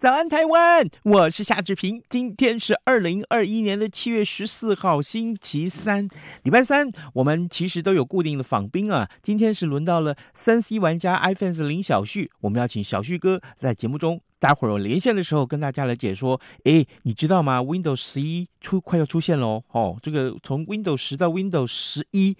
早安，台湾！我是夏志平。今天是二零二一年的七月十四号，星期三，礼拜三。我们其实都有固定的访宾啊。今天是轮到了三 C 玩家 iPhone 林小旭，我们要请小旭哥在节目中。待会儿我连线的时候，跟大家来解说。诶，你知道吗？Windows 十一出快要出现喽！哦，这个从 Windows 十到 Windows 十一，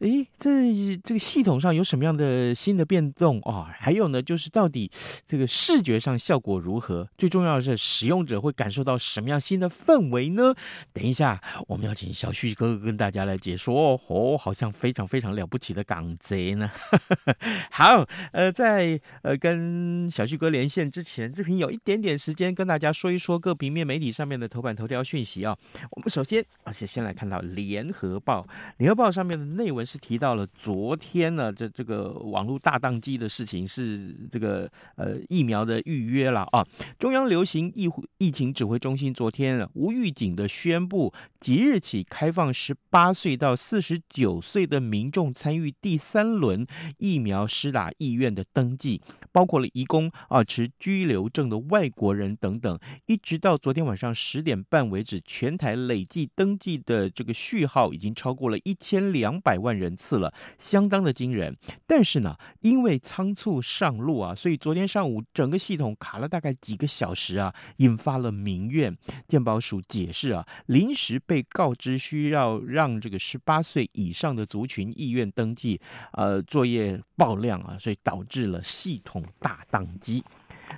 诶，这这个系统上有什么样的新的变动啊、哦？还有呢，就是到底这个视觉上效果如何？最重要的是，使用者会感受到什么样新的氛围呢？等一下，我们要请小旭哥哥跟大家来解说哦，好像非常非常了不起的港贼呢。好，呃，在呃跟小旭哥连线之前。视频有一点点时间跟大家说一说各平面媒体上面的头版头条讯息啊。我们首先而且先来看到联合报，联合报上面的内文是提到了昨天呢这这个网络大当机的事情是这个呃疫苗的预约了啊。中央流行疫疫情指挥中心昨天无预警的宣布，即日起开放十八岁到四十九岁的民众参与第三轮疫苗施打意愿的登记，包括了移工啊持居留。证的外国人等等，一直到昨天晚上十点半为止，全台累计登记的这个序号已经超过了一千两百万人次了，相当的惊人。但是呢，因为仓促上路啊，所以昨天上午整个系统卡了大概几个小时啊，引发了民怨。健保署解释啊，临时被告知需要让这个十八岁以上的族群意愿登记，呃，作业爆量啊，所以导致了系统大宕机。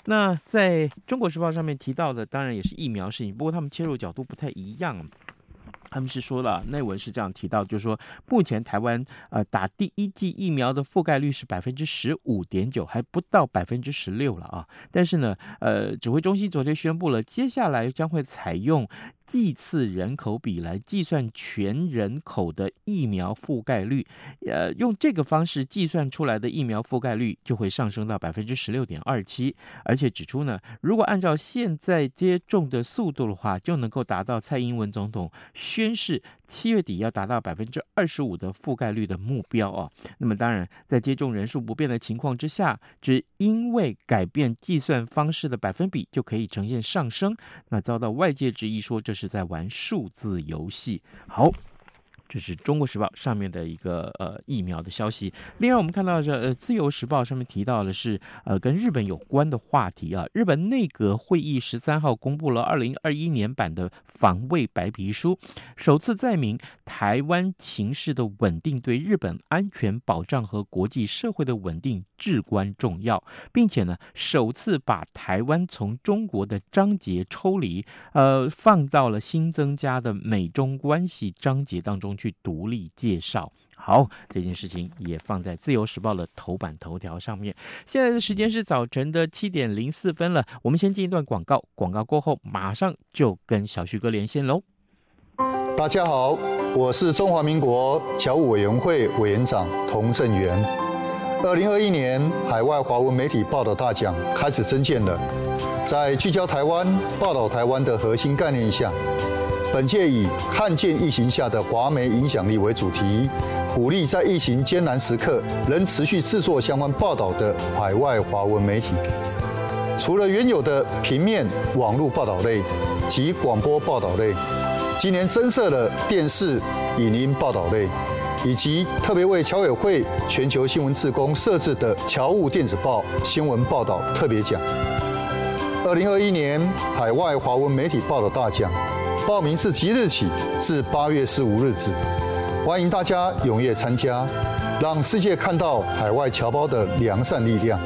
那在中国时报上面提到的，当然也是疫苗事情，不过他们切入角度不太一样。他们是说了，内文是这样提到，就是说目前台湾呃打第一剂疫苗的覆盖率是百分之十五点九，还不到百分之十六了啊。但是呢，呃，指挥中心昨天宣布了，接下来将会采用。剂次人口比来计算全人口的疫苗覆盖率，呃，用这个方式计算出来的疫苗覆盖率就会上升到百分之十六点二七，而且指出呢，如果按照现在接种的速度的话，就能够达到蔡英文总统宣誓七月底要达到百分之二十五的覆盖率的目标哦。那么当然，在接种人数不变的情况之下，只因为改变计算方式的百分比就可以呈现上升，那遭到外界质疑说这是。在玩数字游戏。好。这是中国时报上面的一个呃疫苗的消息。另外，我们看到这呃自由时报上面提到的是呃跟日本有关的话题啊。日本内阁会议十三号公布了二零二一年版的防卫白皮书，首次载明台湾情势的稳定对日本安全保障和国际社会的稳定至关重要，并且呢首次把台湾从中国的章节抽离，呃放到了新增加的美中关系章节当中。去独立介绍。好，这件事情也放在《自由时报》的头版头条上面。现在的时间是早晨的七点零四分了，我们先进一段广告，广告过后马上就跟小旭哥连线喽。大家好，我是中华民国侨务委员会委员长童振源。二零二一年海外华文媒体报道大奖开始征件了，在聚焦台湾、报道台湾的核心概念下。本届以“看见疫情下的华媒影响力”为主题，鼓励在疫情艰难时刻仍持续制作相关报道的海外华文媒体。除了原有的平面、网络报道类及广播报道类，今年增设了电视、影音报道类，以及特别为侨委会全球新闻志工设置的侨务电子报新闻报道特别奖。二零二一年海外华文媒体报道大奖。报名是即日起至八月十五日止，欢迎大家踊跃参加，让世界看到海外侨胞的良善力量。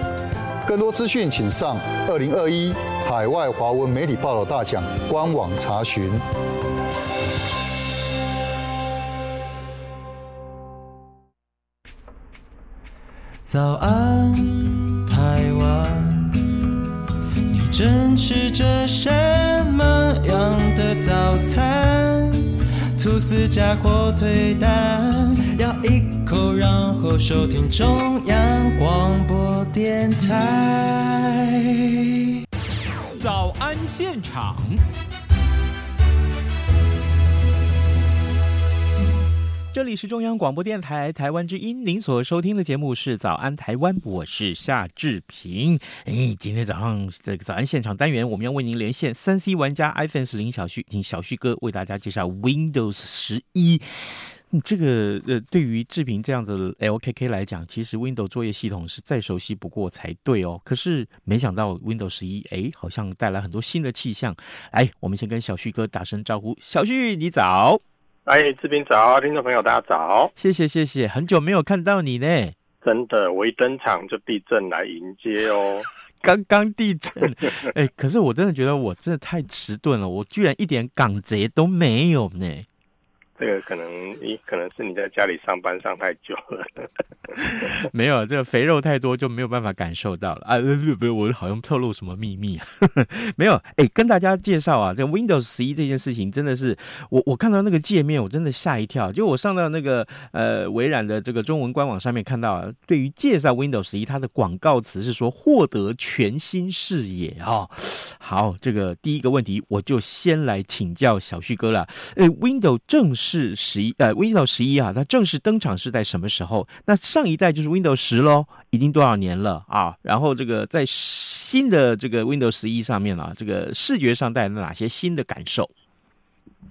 更多资讯，请上二零二一海外华文媒体报道大奖官网查询。早安，台湾，你正吃着谁？早餐？吐司加火腿蛋，咬一口，然后收听中央广播电台。早安现场。这里是中央广播电台台湾之音，您所收听的节目是《早安台湾》，我是夏志平。哎，今天早上这个早安现场单元，我们要为您连线三 C 玩家 iPhone 十林小旭，请小旭哥为大家介绍 Windows 十一。这个呃，对于志平这样的 LKK 来讲，其实 Windows 作业系统是再熟悉不过才对哦。可是没想到 Windows 十一，哎，好像带来很多新的气象。来，我们先跟小旭哥打声招呼，小旭你早。哎，志斌早，听众朋友大家早，谢谢谢谢，很久没有看到你呢，真的，我一登场就地震来迎接哦，刚刚地震，哎，可是我真的觉得我真的太迟钝了，我居然一点港贼都没有呢。这个可能你可能是你在家里上班上太久了，没有这个肥肉太多就没有办法感受到了啊！不不，我好像透露什么秘密啊？没有，哎，跟大家介绍啊，这 Windows 十一这件事情真的是我我看到那个界面，我真的吓一跳。就我上到那个呃微软的这个中文官网上面看到，啊，对于介绍 Windows 十一，它的广告词是说获得全新视野啊，哦。好，这个第一个问题我就先来请教小旭哥了。哎，Windows 正式是十一呃，Windows 十一啊，它正式登场是在什么时候？那上一代就是 Windows 十喽，已经多少年了啊？然后这个在新的这个 Windows 十一上面啊，这个视觉上带来了哪些新的感受？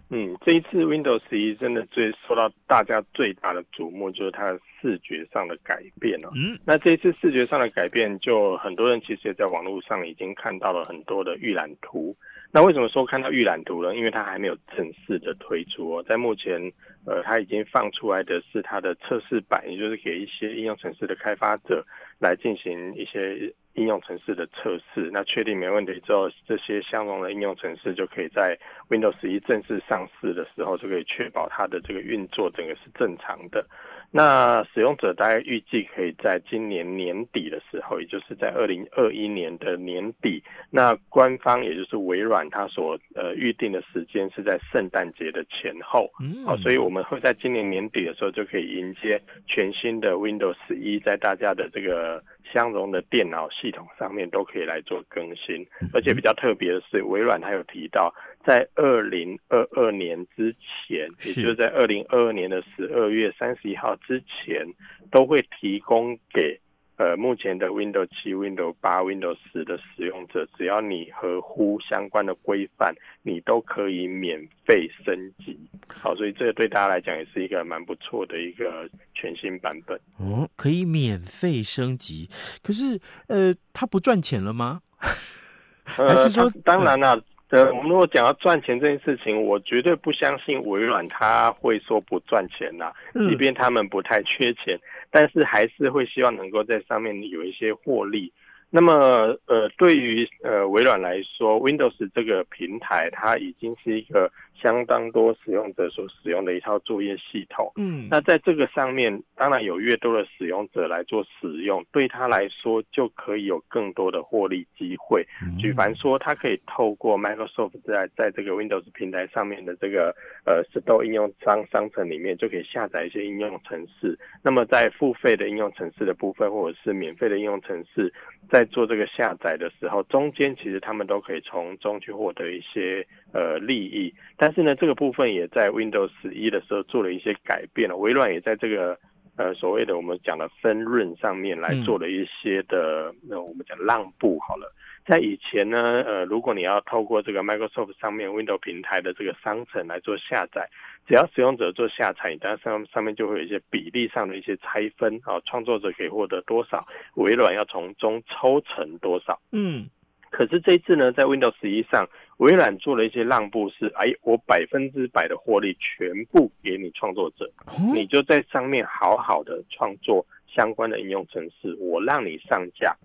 嗯，这一次 Windows 十一真的最受到大家最大的瞩目，就是它的视觉上的改变了。嗯，那这一次视觉上的改变，就很多人其实也在网络上已经看到了很多的预览图。那为什么说看到预览图呢？因为它还没有正式的推出哦，在目前，呃，它已经放出来的是它的测试版，也就是给一些应用程式的开发者来进行一些应用程式的测试。那确定没问题之后，这些相容的应用程式就可以在 Windows 11正式上市的时候，就可以确保它的这个运作整个是正常的。那使用者大概预计可以在今年年底的时候，也就是在二零二一年的年底，那官方也就是微软，它所呃预定的时间是在圣诞节的前后，嗯，好，所以我们会在今年年底的时候就可以迎接全新的 Windows 十一，在大家的这个。相容的电脑系统上面都可以来做更新，而且比较特别的是，微软它有提到，在二零二二年之前，也就是在二零二二年的十二月三十一号之前，都会提供给。呃，目前的 Windows 七、Windows 八、Windows 十的使用者，只要你合乎相关的规范，你都可以免费升级。好，所以这个对大家来讲也是一个蛮不错的一个全新版本。哦，可以免费升级，可是呃，它不赚钱了吗？还是说，呃、当然了。呃，我们如果讲到赚钱这件事情，我绝对不相信微软他会说不赚钱呐、啊，即便他们不太缺钱，但是还是会希望能够在上面有一些获利。那么，呃，对于呃微软来说，Windows 这个平台它已经是一个。相当多使用者所使用的一套作业系统，嗯，那在这个上面，当然有越多的使用者来做使用，对他来说就可以有更多的获利机会。举凡说，他可以透过 Microsoft 在在这个 Windows 平台上面的这个呃 Store 应用商商城里面，就可以下载一些应用程式。那么在付费的应用程式的部分，或者是免费的应用程式，在做这个下载的时候，中间其实他们都可以从中去获得一些呃利益，但但是呢，这个部分也在 Windows 十一的时候做了一些改变了。微软也在这个呃所谓的我们讲的分润上面来做了一些的，那、嗯、我们讲让步好了。在以前呢，呃，如果你要透过这个 Microsoft 上面 Windows 平台的这个商城来做下载，只要使用者做下载，当然上上面就会有一些比例上的一些拆分啊，创作者可以获得多少，微软要从中抽成多少。嗯。可是这一次呢，在 Windows 十一上，微软做了一些让步，是哎，我百分之百的获利全部给你创作者，你就在上面好好的创作相关的应用程式，我让你上架。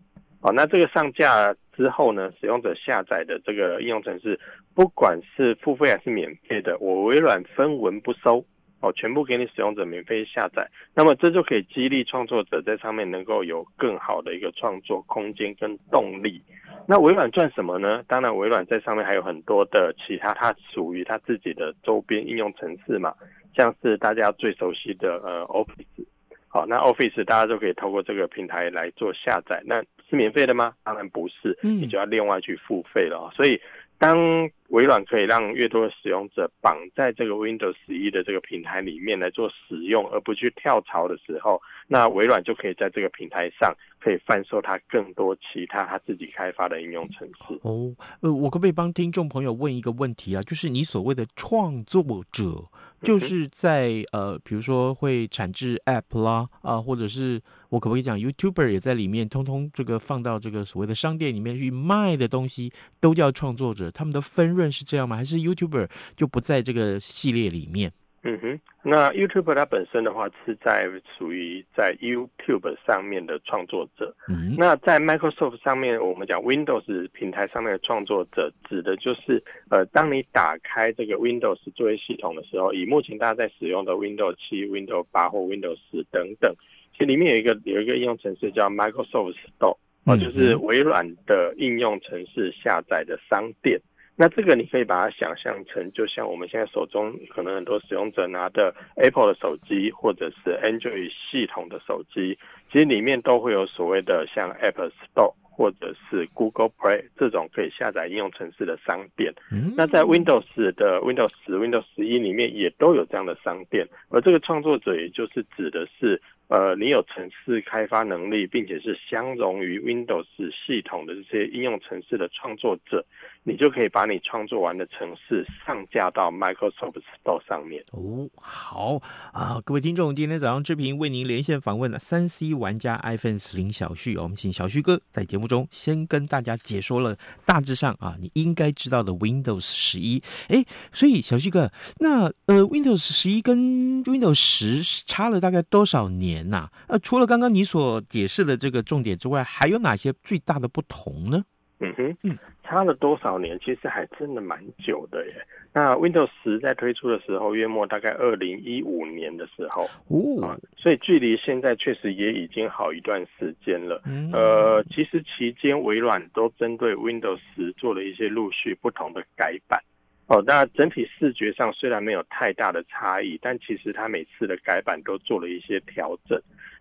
好，那这个上架之后呢，使用者下载的这个应用程式，不管是付费还是免费的，我微软分文不收。哦，全部给你使用者免费下载。那么这就可以激励创作者在上面能够有更好的一个创作空间跟动力。那微软赚什么呢？当然，微软在上面还有很多的其他，它属于它自己的周边应用程式嘛，像是大家最熟悉的呃 Office。好，那 Office 大家就可以透过这个平台来做下载，那是免费的吗？当然不是，你就要另外去付费了。所以。当微软可以让越多的使用者绑在这个 Windows 十一的这个平台里面来做使用，而不去跳槽的时候，那微软就可以在这个平台上可以贩售它更多其他它自己开发的应用程式。哦，呃，我可不可以帮听众朋友问一个问题啊？就是你所谓的创作者，就是在呃，比如说会产制 App 啦，啊、呃，或者是。我可不可以讲，YouTuber 也在里面，通通这个放到这个所谓的商店里面去卖的东西，都叫创作者，他们的分润是这样吗？还是 YouTuber 就不在这个系列里面？嗯哼，那 YouTuber 它本身的话是在属于在 YouTube 上面的创作者。嗯，那在 Microsoft 上面，我们讲 Windows 平台上面的创作者，指的就是呃，当你打开这个 Windows 作业系统的时候，以目前大家在使用的 Windows 七、Windows 八或 Windows 十等等。其实里面有一个有一个应用程式叫 Microsoft Store，哦，就是微软的应用程式下载的商店。那这个你可以把它想象成，就像我们现在手中可能很多使用者拿的 Apple 的手机，或者是 Android 系统的手机，其实里面都会有所谓的像 App Store 或者是 Google Play 这种可以下载应用程式的商店。那在 Windows 的 Windows 十、Windows 十一里面也都有这样的商店，而这个创作者也就是指的是。呃，你有城市开发能力，并且是相容于 Windows 系统的这些应用程式的创作者，你就可以把你创作完的程式上架到 Microsoft Store 上面。哦，好啊，各位听众，今天早上志平为您连线访问了三 C 玩家 iPhone 十零小旭，我们请小旭哥在节目中先跟大家解说了大致上啊，你应该知道的 Windows 十一。哎，所以小旭哥，那呃，Windows 十一跟 Windows 十差了大概多少年？年呐，呃，除了刚刚你所解释的这个重点之外，还有哪些最大的不同呢？嗯哼，嗯，差了多少年？其实还真的蛮久的耶。那 Windows 十在推出的时候，约莫大概二零一五年的时候，哦、啊，所以距离现在确实也已经好一段时间了。嗯、呃，其实期间微软都针对 Windows 十做了一些陆续不同的改版。哦，那整体视觉上虽然没有太大的差异，但其实它每次的改版都做了一些调整。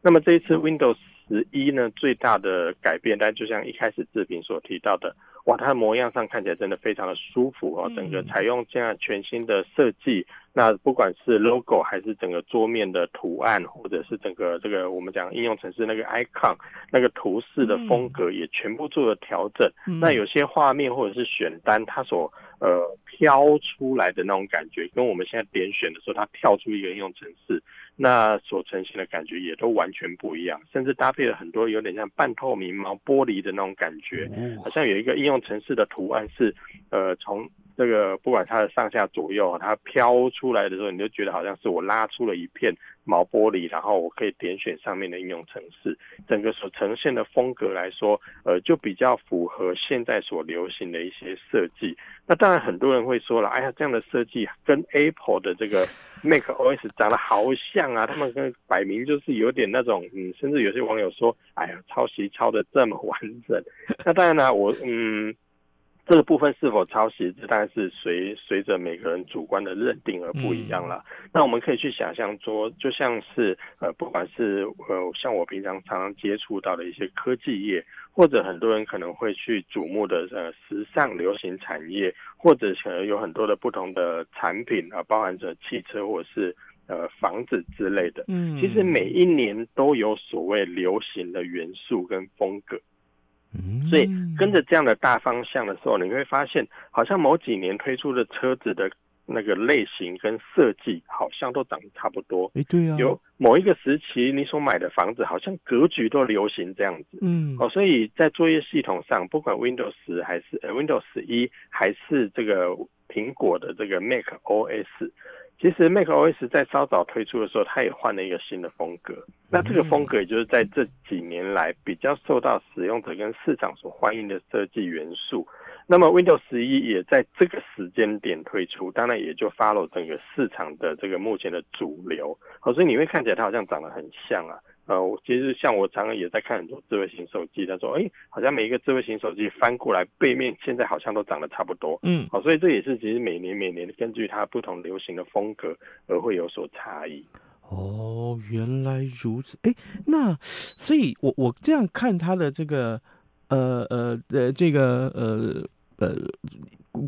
那么这一次 Windows 十一呢，最大的改变，但就像一开始志平所提到的，哇，它的模样上看起来真的非常的舒服哦，整个采用这样全新的设计，那不管是 logo 还是整个桌面的图案，或者是整个这个我们讲应用程式那个 icon 那个图示的风格，也全部做了调整。那有些画面或者是选单，它所呃，飘出来的那种感觉，跟我们现在点选的时候，它跳出一个应用程式，那所呈现的感觉也都完全不一样，甚至搭配了很多有点像半透明毛玻璃的那种感觉，好像有一个应用程式的图案是，呃，从。这个不管它的上下左右，它飘出来的时候，你就觉得好像是我拉出了一片毛玻璃，然后我可以点选上面的应用程式，整个所呈现的风格来说，呃，就比较符合现在所流行的一些设计。那当然很多人会说了，哎呀，这样的设计跟 Apple 的这个 Mac OS 长得好像啊，他们跟摆明就是有点那种，嗯，甚至有些网友说，哎呀，抄袭抄得这么完整。那当然呢，我嗯。这个部分是否抄袭，这当然是随随着每个人主观的认定而不一样了。嗯、那我们可以去想象说，就像是呃，不管是呃，像我平常常常接触到的一些科技业，或者很多人可能会去瞩目的呃时尚流行产业，或者可能有很多的不同的产品啊，包含着汽车或者是呃房子之类的。嗯，其实每一年都有所谓流行的元素跟风格。所以跟着这样的大方向的时候，你会发现，好像某几年推出的车子的那个类型跟设计，好像都长得差不多。哎，对啊，有某一个时期，你所买的房子，好像格局都流行这样子。嗯，哦，所以在作业系统上，不管 Windows 十还是呃 Windows 十一，还是这个苹果的这个 Mac OS。其实 macOS 在稍早推出的时候，它也换了一个新的风格。那这个风格也就是在这几年来比较受到使用者跟市场所欢迎的设计元素。那么 Windows 十一也在这个时间点推出，当然也就 follow 整个市场的这个目前的主流。好，所以你会看起来它好像长得很像啊。呃，我其实像我常常也在看很多智慧型手机，他说，哎，好像每一个智慧型手机翻过来背面现在好像都长得差不多。嗯，好，所以这也是其实每年每年根据它不同流行的风格而会有所差异。哦，原来如此。哎，那所以我我这样看它的这个，呃呃呃，这个呃。呃，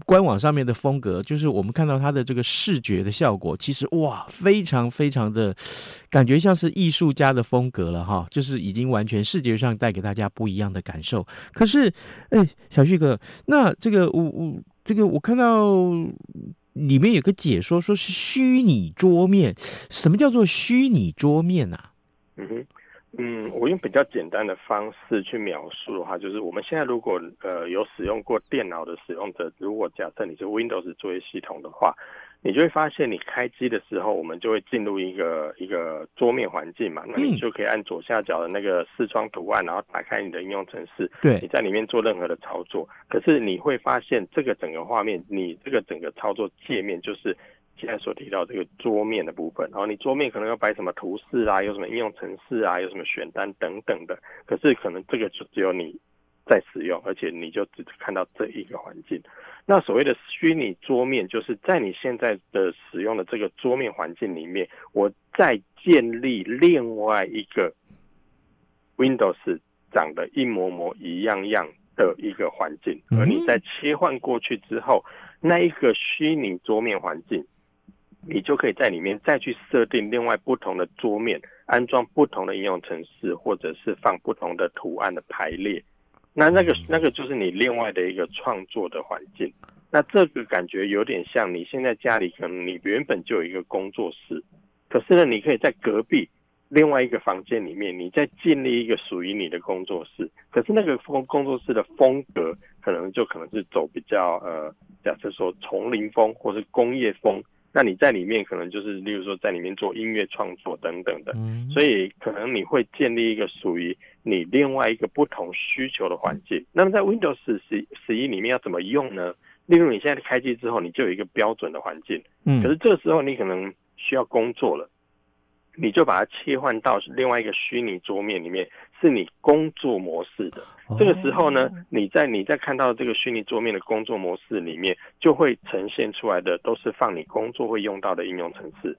官网上面的风格，就是我们看到它的这个视觉的效果，其实哇，非常非常的感觉像是艺术家的风格了哈，就是已经完全视觉上带给大家不一样的感受。可是，哎，小旭哥，那这个我我这个我看到里面有个解说，说是虚拟桌面，什么叫做虚拟桌面啊？嗯哼。嗯，我用比较简单的方式去描述的话，就是我们现在如果呃有使用过电脑的使用者，如果假设你是 Windows 作业系统的话，你就会发现你开机的时候，我们就会进入一个一个桌面环境嘛，那你就可以按左下角的那个视窗图案，然后打开你的应用程式，对，你在里面做任何的操作。可是你会发现这个整个画面，你这个整个操作界面就是。现在所提到这个桌面的部分，然后你桌面可能要摆什么图示啊，有什么应用程式啊，有什么选单等等的。可是可能这个就只有你在使用，而且你就只看到这一个环境。那所谓的虚拟桌面，就是在你现在的使用的这个桌面环境里面，我再建立另外一个 Windows 长得一模模一样样的一个环境，而你在切换过去之后，那一个虚拟桌面环境。你就可以在里面再去设定另外不同的桌面，安装不同的应用程式，或者是放不同的图案的排列。那那个那个就是你另外的一个创作的环境。那这个感觉有点像你现在家里可能你原本就有一个工作室，可是呢，你可以在隔壁另外一个房间里面，你再建立一个属于你的工作室。可是那个工工作室的风格可能就可能是走比较呃，假设说丛林风或是工业风。那你在里面可能就是，例如说在里面做音乐创作等等的，所以可能你会建立一个属于你另外一个不同需求的环境。那么在 Windows 十十一里面要怎么用呢？例如你现在开机之后，你就有一个标准的环境，嗯，可是这个时候你可能需要工作了，你就把它切换到另外一个虚拟桌面里面。是你工作模式的，这个时候呢，你在你在看到这个虚拟桌面的工作模式里面，就会呈现出来的都是放你工作会用到的应用程式。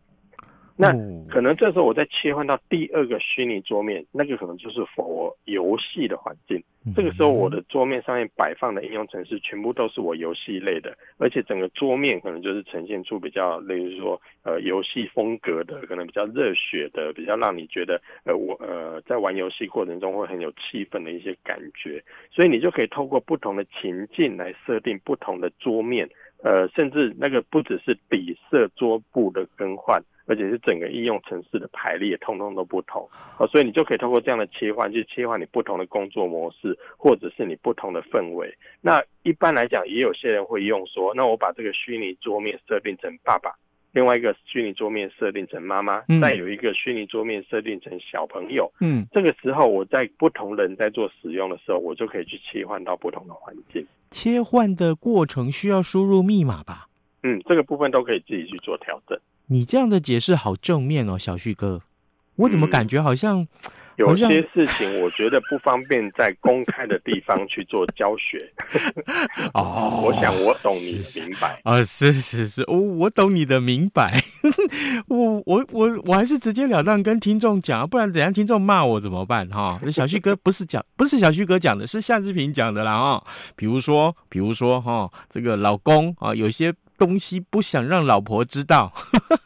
那可能这时候我再切换到第二个虚拟桌面，那个可能就是 for 游戏的环境。这个时候我的桌面上面摆放的应用程式全部都是我游戏类的，而且整个桌面可能就是呈现出比较，例如说呃游戏风格的，可能比较热血的，比较让你觉得呃我呃在玩游戏过程中会很有气氛的一些感觉。所以你就可以透过不同的情境来设定不同的桌面，呃，甚至那个不只是底色桌布的更换。而且是整个应用程式的排列，通通都不同，所以你就可以通过这样的切换，去切换你不同的工作模式，或者是你不同的氛围。那一般来讲，也有些人会用说，那我把这个虚拟桌面设定成爸爸，另外一个虚拟桌面设定成妈妈，嗯、再有一个虚拟桌面设定成小朋友。嗯，这个时候我在不同人在做使用的时候，我就可以去切换到不同的环境。切换的过程需要输入密码吧？嗯，这个部分都可以自己去做调整。你这样的解释好正面哦，小旭哥，我怎么感觉好像、嗯、有些事情，我觉得不方便在公开的地方去做教学。哦，我想我懂你的明白啊，是是是，我我懂你的明白。我我我我还是直截了当跟听众讲，不然等下听众骂我怎么办？哈，小旭哥不是讲，不是小旭哥讲的，是夏志平讲的啦。哦，比如说，比如说哈，这个老公啊，有些。东西不想让老婆知道，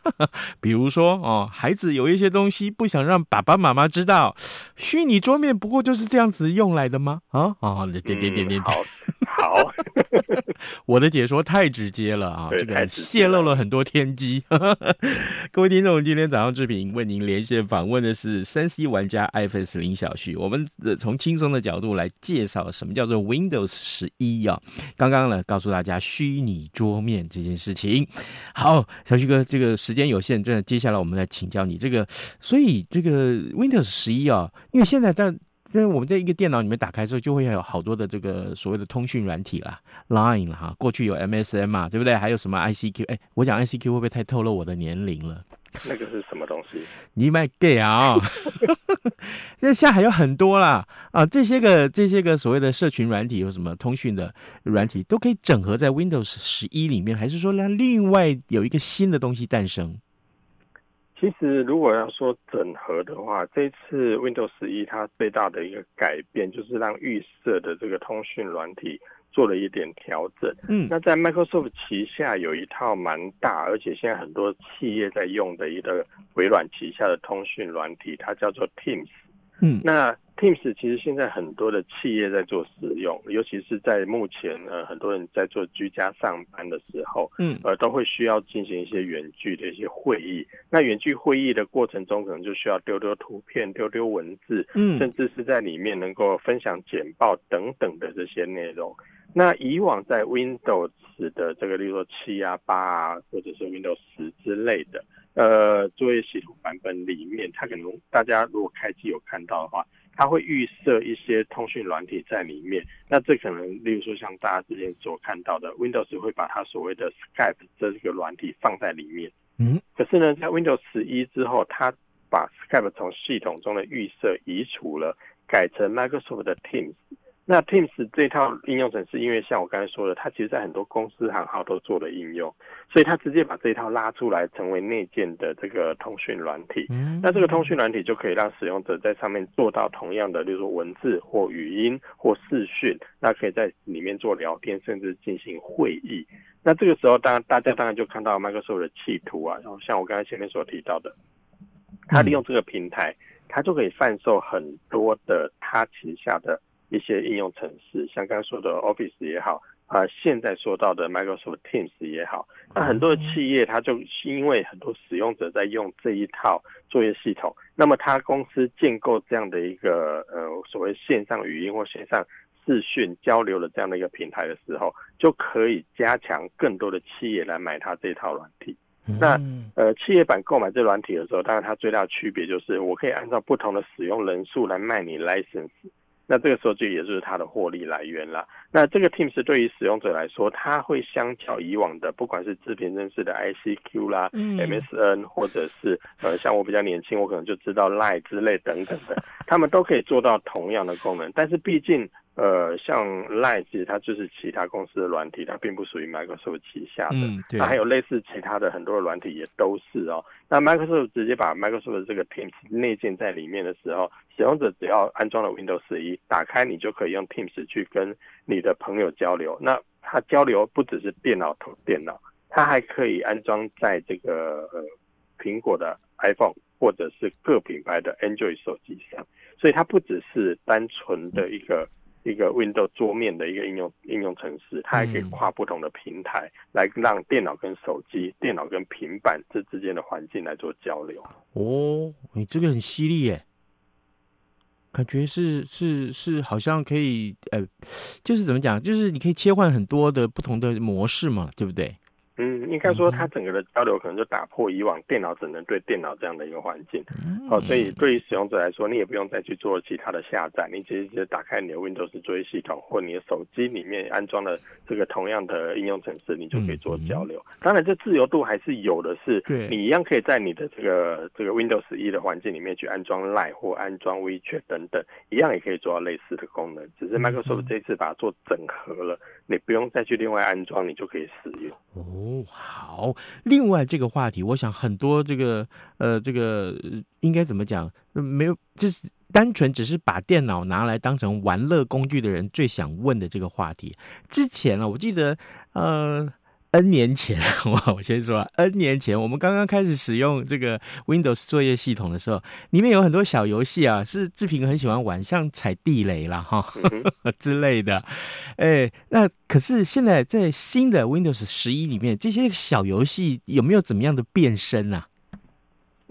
比如说哦，孩子有一些东西不想让爸爸妈妈知道。虚拟桌面不过就是这样子用来的吗？啊啊，点点点点点，好，好，我的解说太直接了啊，这个泄露了很多天机。各位听众，今天早上志平为您连线访问的是三 C 玩家 iPhone 林小旭，我们从轻松的角度来介绍什么叫做 Windows 十一啊。刚刚呢，告诉大家虚拟桌面这件事情。好，小旭哥，这个时间有限，真的，接下来我们来请教你这个，所以这个 Windows 十一啊，因为现在在因为我们在一个电脑里面打开之后，就会有好多的这个所谓的通讯软体啦，Line 啦哈，过去有 MSN 嘛，对不对？还有什么 ICQ？哎，我讲 ICQ 会不会太透露我的年龄了？那个是什么东西？你卖 gay 啊？那 现在还有很多啦啊！这些个这些个所谓的社群软体有什么通讯的软体都可以整合在 Windows 十一里面，还是说让另外有一个新的东西诞生？其实如果要说整合的话，这次 Windows 十一它最大的一个改变就是让预设的这个通讯软体。做了一点调整，嗯，那在 Microsoft 旗下有一套蛮大，而且现在很多企业在用的一个微软旗下的通讯软体，它叫做 Teams，嗯，那 Teams 其实现在很多的企业在做使用，尤其是在目前呃很多人在做居家上班的时候，嗯，呃都会需要进行一些远距的一些会议，那远距会议的过程中，可能就需要丢丢图片、丢丢文字，嗯，甚至是在里面能够分享简报等等的这些内容。那以往在 Windows 的这个，例如说七啊、八啊，或者是 Windows 十之类的，呃，作业系统版本里面，它可能大家如果开机有看到的话，它会预设一些通讯软体在里面。那这可能，例如说像大家之前所看到的，Windows 会把它所谓的 Skype 这个软体放在里面。嗯。可是呢，在 Windows 十一之后，它把 Skype 从系统中的预设移除了，改成 Microsoft 的 Teams。那 Teams 这套应用程式，因为像我刚才说的，它其实在很多公司行号都做了应用，所以它直接把这一套拉出来，成为内建的这个通讯软体。那这个通讯软体就可以让使用者在上面做到同样的，例如说文字或语音或视讯，那可以在里面做聊天，甚至进行会议。那这个时候，当然大家当然就看到 Microsoft 的企图啊，然后像我刚才前面所提到的，它利用这个平台，它就可以贩售很多的它旗下的。一些应用程式，像刚刚说的 Office 也好，啊、呃，现在说到的 Microsoft Teams 也好，那很多的企业，它就因为很多使用者在用这一套作业系统，那么它公司建构这样的一个呃所谓线上语音或线上视讯交流的这样的一个平台的时候，就可以加强更多的企业来买它这一套软体。那呃，企业版购买这软体的时候，当然它最大的区别就是我可以按照不同的使用人数来卖你 license。那这个时候就也就是它的获利来源了。那这个 Teams 对于使用者来说，它会相较以往的，不管是自评认识的 ICQ 啦、嗯、MSN，或者是呃像我比较年轻，我可能就知道 Line 之类等等的，他们都可以做到同样的功能。但是毕竟呃像 Line 其实它就是其他公司的软体，它并不属于 Microsoft 旗下的。嗯，对。它还有类似其他的很多的软体也都是哦。那 Microsoft 直接把 Microsoft 的这个 Teams 内建在里面的时候，使用者只要安装了 Windows 十一打开你就可以用 Teams 去跟你的朋友交流。那它交流不只是电脑同电脑，它还可以安装在这个呃苹果的 iPhone 或者是各品牌的 Android 手机上。所以它不只是单纯的一个。一个 Windows 桌面的一个应用应用程式，它还可以跨不同的平台，来让电脑跟手机、电脑跟平板这之间的环境来做交流。哦，你这个很犀利耶，感觉是是是，好像可以呃，就是怎么讲，就是你可以切换很多的不同的模式嘛，对不对？嗯，应该说它整个的交流可能就打破以往电脑只能对电脑这样的一个环境，好、嗯，所以对于使用者来说，你也不用再去做其他的下载，你直接直接打开你的 Windows 作业系统或你的手机里面安装了这个同样的应用程式，你就可以做交流。嗯、当然，这自由度还是有的是，是你一样可以在你的这个这个 Windows 十一的环境里面去安装 Line 或安装 WeChat 等等，一样也可以做到类似的功能。只是 Microsoft 这次把它做整合了，你不用再去另外安装，你就可以使用。哦，哦好。另外这个话题，我想很多这个呃，这个应该怎么讲？没有，就是单纯只是把电脑拿来当成玩乐工具的人最想问的这个话题。之前啊，我记得呃。N 年前，我我先说，N 年前我们刚刚开始使用这个 Windows 作业系统的时候，里面有很多小游戏啊，是志平很喜欢玩，像踩地雷啦哈 之类的。哎，那可是现在在新的 Windows 十一里面，这些小游戏有没有怎么样的变身啊？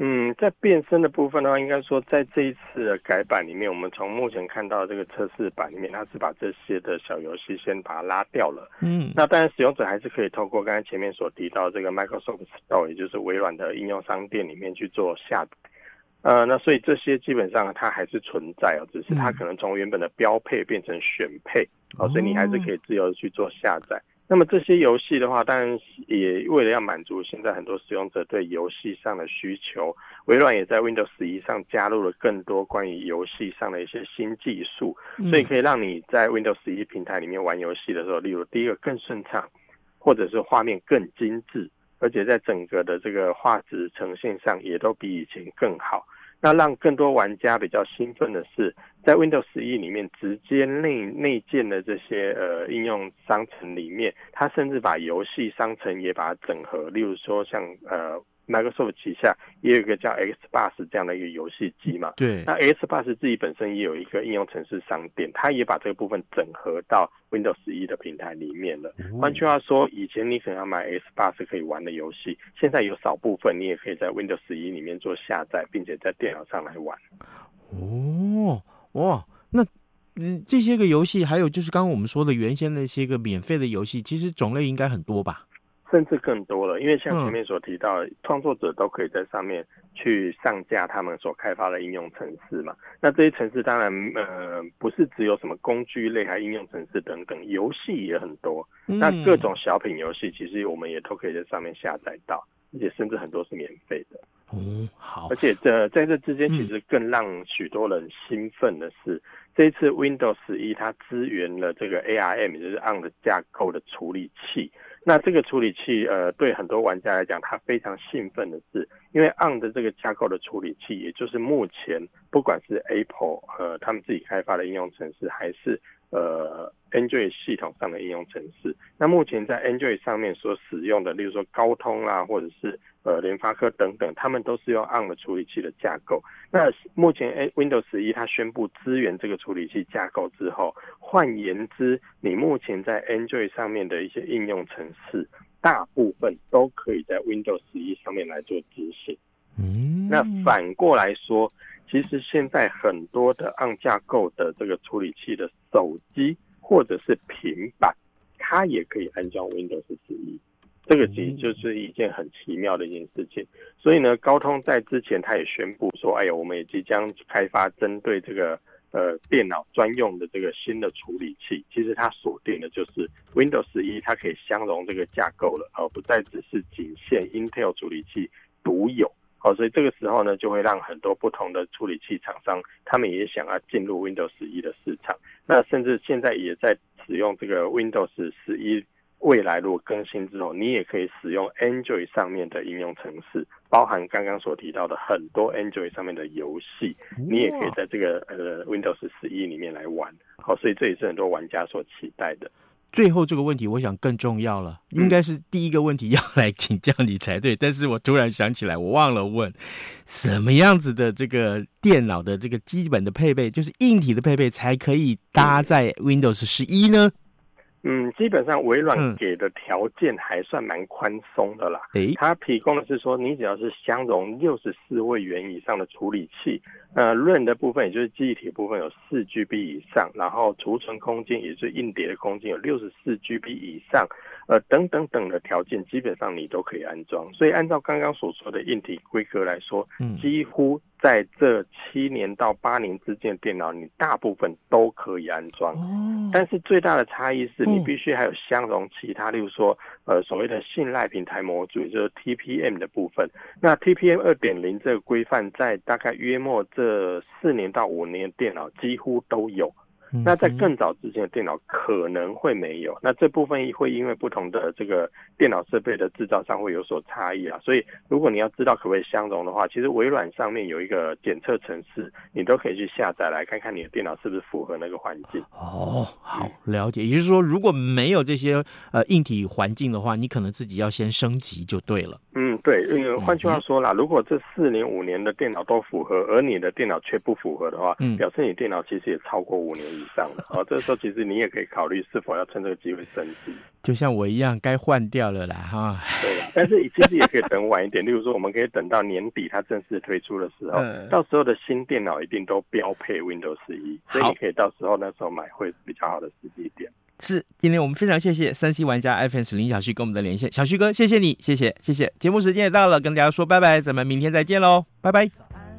嗯，在变身的部分的话，应该说在这一次的改版里面，我们从目前看到这个测试版里面，它是把这些的小游戏先把它拉掉了。嗯，那当然使用者还是可以透过刚才前面所提到这个 Microsoft Store，也就是微软的应用商店里面去做下载。呃，那所以这些基本上它还是存在哦，只是它可能从原本的标配变成选配，哦，所以你还是可以自由的去做下载。那么这些游戏的话，当然也为了要满足现在很多使用者对游戏上的需求，微软也在 Windows 十一上加入了更多关于游戏上的一些新技术，所以可以让你在 Windows 十一平台里面玩游戏的时候，例如第一个更顺畅，或者是画面更精致，而且在整个的这个画质呈现上也都比以前更好。那让更多玩家比较兴奋的是，在 Windows 十一里面直接内内建的这些呃应用商城里面，它甚至把游戏商城也把它整合，例如说像呃。Microsoft 旗下也有一个叫 Xbox 这样的一个游戏机嘛？对。那 Xbox 自己本身也有一个应用程式商店，它也把这个部分整合到 Windows 11的平台里面了。换句话说，以前你可能要买 Xbox 可以玩的游戏，现在有少部分你也可以在 Windows 11里面做下载，并且在电脑上来玩。哦，哇，那嗯，这些个游戏还有就是刚刚我们说的原先那些个免费的游戏，其实种类应该很多吧？甚至更多了，因为像前面所提到，创、嗯、作者都可以在上面去上架他们所开发的应用程式嘛。那这些程式当然，呃，不是只有什么工具类，还应用程式等等，游戏也很多。那各种小品游戏，其实我们也都可以在上面下载到，而且甚至很多是免费的。哦，好。而且这在这之间，其实更让许多人兴奋的是，嗯、这一次 Windows 11它支援了这个 ARM，也就是 ARM 的架构的处理器。那这个处理器，呃，对很多玩家来讲，他非常兴奋的是，因为 ARM 的这个架构的处理器，也就是目前不管是 Apple 和他们自己开发的应用程式，还是呃 Android 系统上的应用程式，那目前在 Android 上面所使用的，例如说高通啊，或者是呃联发科等等，他们都是用 ARM 的处理器的架构。那目前 Windows 十一它宣布支援这个处理器架构之后，换言之，你目前在 Android 上面的一些应用程式，大部分都可以在 Windows 十一上面来做执行。嗯，那反过来说，其实现在很多的按架构的这个处理器的手机或者是平板，它也可以安装 Windows 11。这个其实就是一件很奇妙的一件事情，所以呢，高通在之前他也宣布说，哎呀，我们也即将开发针对这个呃电脑专用的这个新的处理器。其实它锁定的就是 Windows 11，它可以相容这个架构了，而不再只是仅限 Intel 处理器独有。好，所以这个时候呢，就会让很多不同的处理器厂商，他们也想要进入 Windows 十一的市场。那甚至现在也在使用这个 Windows 十一。未来如果更新之后，你也可以使用 Android 上面的应用程式，包含刚刚所提到的很多 Android 上面的游戏，你也可以在这个呃 Windows 十一里面来玩。好，所以这也是很多玩家所期待的。最后这个问题，我想更重要了，应该是第一个问题要来请教你才对。但是我突然想起来，我忘了问，什么样子的这个电脑的这个基本的配备，就是硬体的配备，才可以搭载 Windows 十一呢？嗯，基本上微软给的条件还算蛮宽松的啦。诶、嗯，它提供的是说，你只要是相容六十四位元以上的处理器，呃，RAM 的部分也就是记忆体部分有四 GB 以上，然后储存空间也是硬碟的空间有六十四 GB 以上，呃，等等等的条件，基本上你都可以安装。所以按照刚刚所说的硬体规格来说，嗯，几乎。在这七年到八年之间的电脑，你大部分都可以安装。但是最大的差异是你必须还有相容其他，例如说，呃，所谓的信赖平台模组，也就是 TPM 的部分。那 TPM 二点零这个规范，在大概约莫这四年到五年的电脑几乎都有。那在更早之前的电脑可能会没有，那这部分会因为不同的这个电脑设备的制造商会有所差异啊。所以如果你要知道可不可以相容的话，其实微软上面有一个检测程式，你都可以去下载来看看你的电脑是不是符合那个环境。哦，好了解。也就是说，如果没有这些呃硬体环境的话，你可能自己要先升级就对了。嗯，对。因为换句话说啦，如果这四年五年的电脑都符合，而你的电脑却不符合的话，嗯，表示你电脑其实也超过五年以上了。哦，这个时候其实你也可以考虑是否要趁这个机会升级，就像我一样，该换掉了啦，哈。对，但是其实也可以等晚一点，例如说，我们可以等到年底它正式推出的时候，嗯、到时候的新电脑一定都标配 Windows 11，所以你可以到时候那时候买会比较好的时机点。是，今天我们非常谢谢三 C 玩家 iPhone 林小旭跟我们的连线，小旭哥，谢谢你，谢谢谢谢。节目时间也到了，跟大家说拜拜，咱们明天再见喽，拜拜。